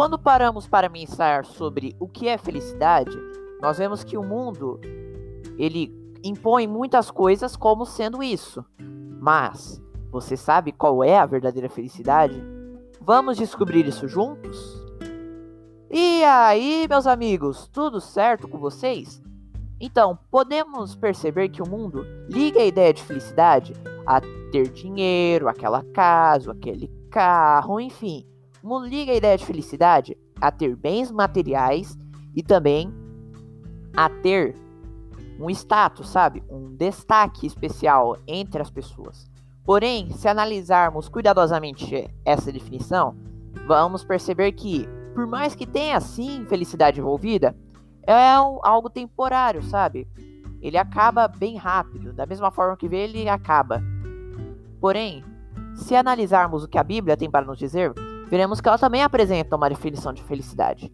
Quando paramos para pensar sobre o que é felicidade, nós vemos que o mundo ele impõe muitas coisas como sendo isso. Mas você sabe qual é a verdadeira felicidade? Vamos descobrir isso juntos? E aí, meus amigos, tudo certo com vocês? Então, podemos perceber que o mundo liga a ideia de felicidade a ter dinheiro, aquela casa, aquele carro, enfim. Mundo liga a ideia de felicidade a ter bens materiais e também a ter um status, sabe? Um destaque especial entre as pessoas. Porém, se analisarmos cuidadosamente essa definição, vamos perceber que, por mais que tenha sim felicidade envolvida, é algo temporário, sabe? Ele acaba bem rápido, da mesma forma que vê, ele acaba. Porém, se analisarmos o que a Bíblia tem para nos dizer, veremos que ela também apresenta uma definição de felicidade.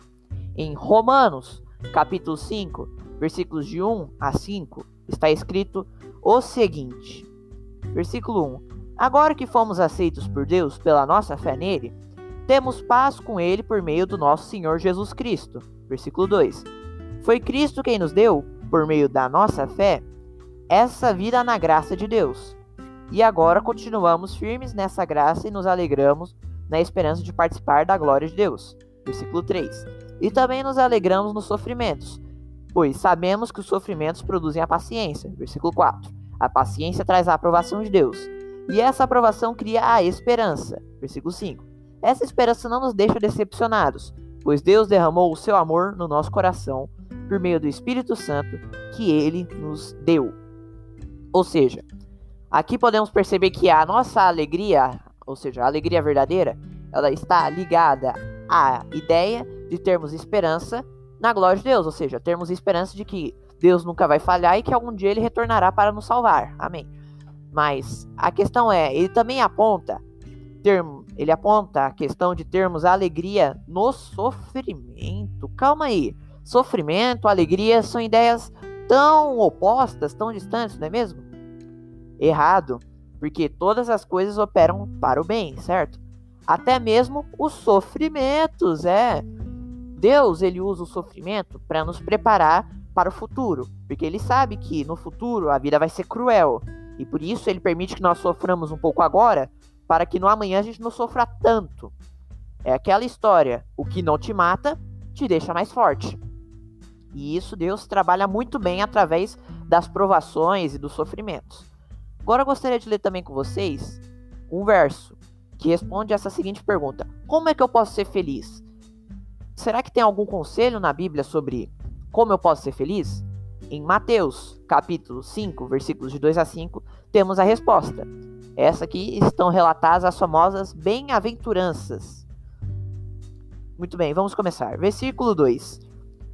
Em Romanos, capítulo 5, versículos de 1 a 5, está escrito o seguinte: Versículo 1: Agora que fomos aceitos por Deus pela nossa fé nele, temos paz com ele por meio do nosso Senhor Jesus Cristo. Versículo 2: Foi Cristo quem nos deu, por meio da nossa fé, essa vida na graça de Deus. E agora continuamos firmes nessa graça e nos alegramos na esperança de participar da glória de Deus. Versículo 3: E também nos alegramos nos sofrimentos pois sabemos que os sofrimentos produzem a paciência. Versículo 4. A paciência traz a aprovação de Deus, e essa aprovação cria a esperança. Versículo 5. Essa esperança não nos deixa decepcionados, pois Deus derramou o seu amor no nosso coração por meio do Espírito Santo que ele nos deu. Ou seja, aqui podemos perceber que a nossa alegria, ou seja, a alegria verdadeira, ela está ligada à ideia de termos esperança na glória de Deus, ou seja, termos esperança de que Deus nunca vai falhar e que algum dia ele retornará para nos salvar. Amém. Mas a questão é, ele também aponta termo, ele aponta a questão de termos a alegria no sofrimento. Calma aí. Sofrimento, alegria são ideias tão opostas, tão distantes, não é mesmo? Errado, porque todas as coisas operam para o bem, certo? Até mesmo os sofrimentos, é. Deus ele usa o sofrimento para nos preparar para o futuro, porque ele sabe que no futuro a vida vai ser cruel e por isso ele permite que nós soframos um pouco agora, para que no amanhã a gente não sofra tanto. É aquela história: o que não te mata te deixa mais forte. E isso Deus trabalha muito bem através das provações e dos sofrimentos. Agora eu gostaria de ler também com vocês um verso que responde essa seguinte pergunta: Como é que eu posso ser feliz? Será que tem algum conselho na Bíblia sobre como eu posso ser feliz? Em Mateus, capítulo 5, versículos de 2 a 5, temos a resposta. Essa aqui estão relatadas as famosas bem-aventuranças. Muito bem, vamos começar. Versículo 2.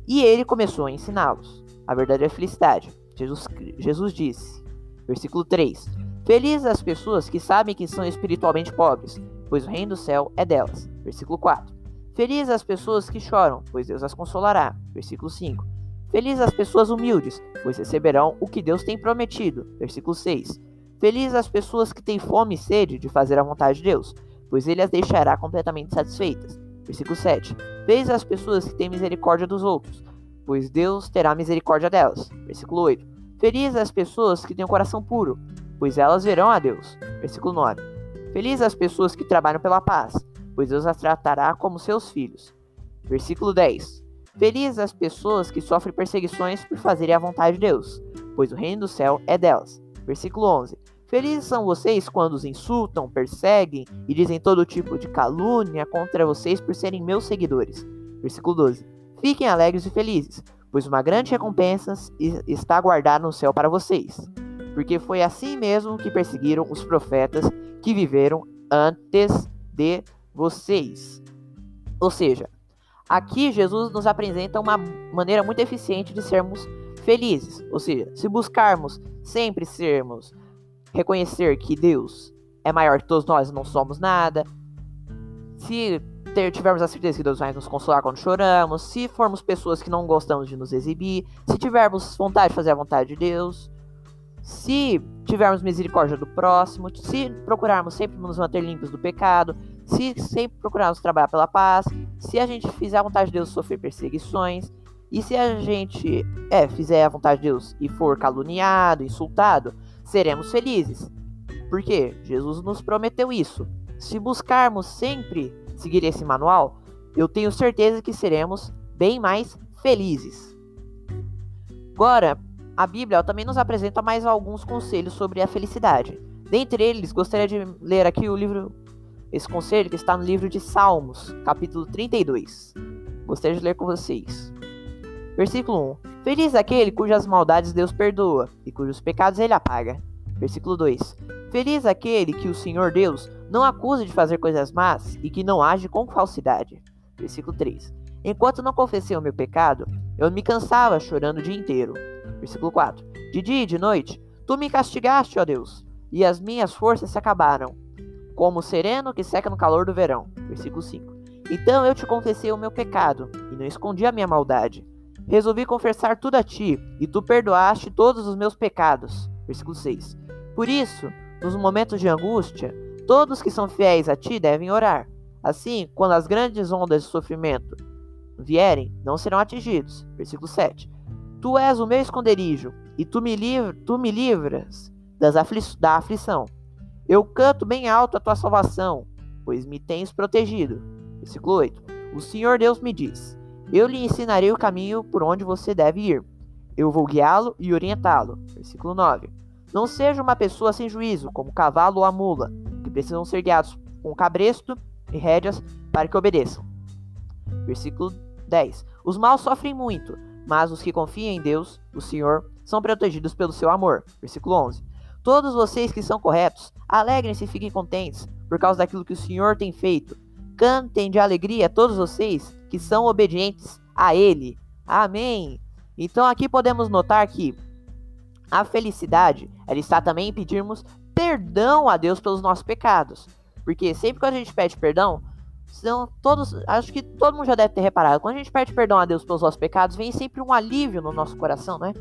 E ele começou a ensiná-los a verdadeira felicidade. Jesus, Jesus disse, versículo 3: Felizes as pessoas que sabem que são espiritualmente pobres, pois o reino do céu é delas. Versículo 4. Felizes as pessoas que choram, pois Deus as consolará. Versículo 5. Felizes as pessoas humildes, pois receberão o que Deus tem prometido. Versículo 6. Felizes as pessoas que têm fome e sede de fazer a vontade de Deus, pois ele as deixará completamente satisfeitas. Versículo 7. Felizes as pessoas que têm misericórdia dos outros, pois Deus terá misericórdia delas. Versículo 8. Felizes as pessoas que têm o um coração puro, pois elas verão a Deus. Versículo 9. Felizes as pessoas que trabalham pela paz, pois Deus as tratará como seus filhos. Versículo 10. Felizes as pessoas que sofrem perseguições por fazerem a vontade de Deus, pois o reino do céu é delas. Versículo 11. Felizes são vocês quando os insultam, perseguem e dizem todo tipo de calúnia contra vocês por serem meus seguidores. Versículo 12. Fiquem alegres e felizes, pois uma grande recompensa está guardada no céu para vocês. Porque foi assim mesmo que perseguiram os profetas que viveram antes de vocês. Ou seja, aqui Jesus nos apresenta uma maneira muito eficiente de sermos felizes. Ou seja, se buscarmos sempre sermos, reconhecer que Deus é maior que todos nós, não somos nada. Se ter, tivermos a certeza que Deus vai nos consolar quando choramos, se formos pessoas que não gostamos de nos exibir, se tivermos vontade de fazer a vontade de Deus, se tivermos misericórdia do próximo, se procurarmos sempre nos manter limpos do pecado, se sempre procurarmos trabalhar pela paz, se a gente fizer a vontade de Deus sofrer perseguições, e se a gente é, fizer a vontade de Deus e for caluniado, insultado, seremos felizes. Porque Jesus nos prometeu isso. Se buscarmos sempre seguir esse manual, eu tenho certeza que seremos bem mais felizes. Agora, a Bíblia também nos apresenta mais alguns conselhos sobre a felicidade. Dentre eles, gostaria de ler aqui o livro, esse conselho que está no livro de Salmos, capítulo 32. Gostaria de ler com vocês. Versículo 1: Feliz aquele cujas maldades Deus perdoa e cujos pecados ele apaga. Versículo 2: Feliz aquele que o Senhor Deus não acusa de fazer coisas más e que não age com falsidade. Versículo 3: Enquanto não confessei o meu pecado, eu me cansava chorando o dia inteiro. Versículo 4: De dia e de noite, tu me castigaste, ó Deus, e as minhas forças se acabaram, como o sereno que seca no calor do verão. Versículo 5: Então eu te confessei o meu pecado, e não escondi a minha maldade. Resolvi confessar tudo a ti, e tu perdoaste todos os meus pecados. Versículo 6: Por isso, nos momentos de angústia, todos que são fiéis a ti devem orar. Assim, quando as grandes ondas de sofrimento vierem, não serão atingidos. Versículo 7. Tu és o meu esconderijo, e tu me, livra, tu me livras das afli da aflição. Eu canto bem alto a tua salvação, pois me tens protegido. Versículo 8. O Senhor Deus me diz: Eu lhe ensinarei o caminho por onde você deve ir. Eu vou guiá-lo e orientá-lo. Versículo 9. Não seja uma pessoa sem juízo, como cavalo ou a mula, precisam ser guiados com cabresto e rédeas para que obedeçam. Versículo 10. Os maus sofrem muito, mas os que confiam em Deus, o Senhor, são protegidos pelo seu amor. Versículo 11. Todos vocês que são corretos, alegrem-se e fiquem contentes por causa daquilo que o Senhor tem feito. Cantem de alegria todos vocês que são obedientes a Ele. Amém. Então aqui podemos notar que a felicidade ela está também em pedirmos perdão a Deus pelos nossos pecados. Porque sempre que a gente pede perdão, são todos, acho que todo mundo já deve ter reparado, quando a gente pede perdão a Deus pelos nossos pecados, vem sempre um alívio no nosso coração, né?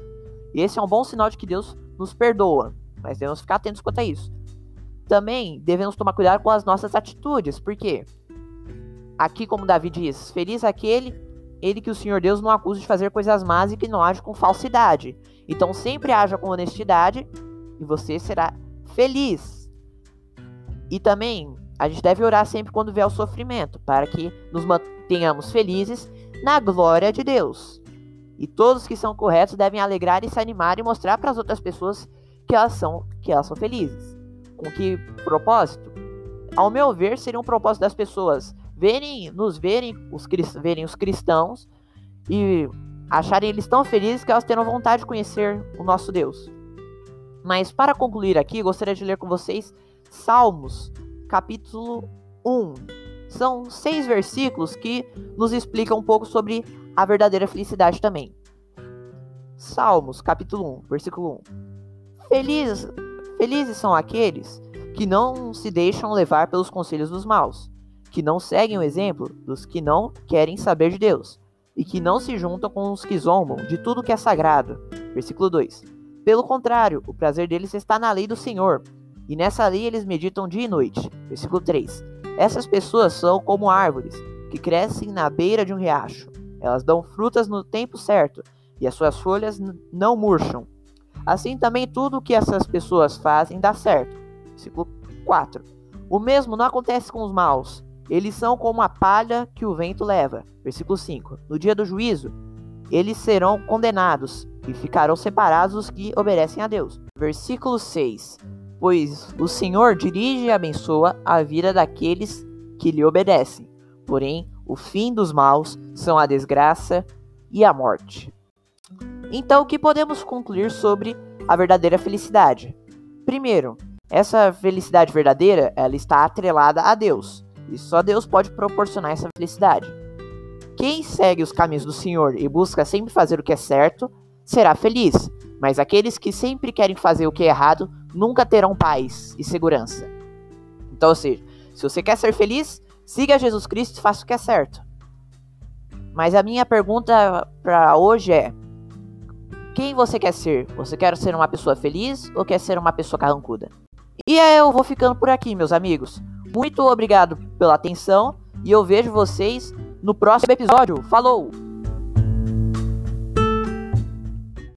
E esse é um bom sinal de que Deus nos perdoa, mas devemos ficar atentos quanto a isso. Também devemos tomar cuidado com as nossas atitudes, porque aqui, como Davi diz, feliz aquele ele que o Senhor Deus não acusa de fazer coisas más e que não age com falsidade. Então sempre haja com honestidade e você será feliz. E também a gente deve orar sempre quando vier o sofrimento, para que nos mantenhamos felizes na glória de Deus. E todos que são corretos devem alegrar e se animar e mostrar para as outras pessoas que elas são que elas são felizes. Com que propósito? Ao meu ver, seria um propósito das pessoas verem, nos verem os, verem os cristãos e acharem eles tão felizes que elas terão vontade de conhecer o nosso Deus. Mas para concluir aqui, gostaria de ler com vocês Salmos capítulo 1. São seis versículos que nos explicam um pouco sobre a verdadeira felicidade também. Salmos, capítulo 1, versículo 1. Felizes, felizes são aqueles que não se deixam levar pelos conselhos dos maus, que não seguem o exemplo dos que não querem saber de Deus, e que não se juntam com os que zombam de tudo que é sagrado. Versículo 2. Pelo contrário, o prazer deles está na lei do Senhor, e nessa lei eles meditam dia e noite. Versículo 3. Essas pessoas são como árvores que crescem na beira de um riacho. Elas dão frutas no tempo certo e as suas folhas não murcham. Assim também tudo o que essas pessoas fazem dá certo. Versículo 4. O mesmo não acontece com os maus. Eles são como a palha que o vento leva. Versículo 5. No dia do juízo, eles serão condenados e ficarão separados os que obedecem a Deus. Versículo 6 pois o Senhor dirige e abençoa a vida daqueles que lhe obedecem. Porém, o fim dos maus são a desgraça e a morte. Então, o que podemos concluir sobre a verdadeira felicidade? Primeiro, essa felicidade verdadeira, ela está atrelada a Deus, e só Deus pode proporcionar essa felicidade. Quem segue os caminhos do Senhor e busca sempre fazer o que é certo, será feliz, mas aqueles que sempre querem fazer o que é errado nunca terão paz e segurança. Então, ou seja, se você quer ser feliz, siga Jesus Cristo e faça o que é certo. Mas a minha pergunta para hoje é: quem você quer ser? Você quer ser uma pessoa feliz ou quer ser uma pessoa carrancuda? E aí eu vou ficando por aqui, meus amigos. Muito obrigado pela atenção e eu vejo vocês no próximo episódio. Falou!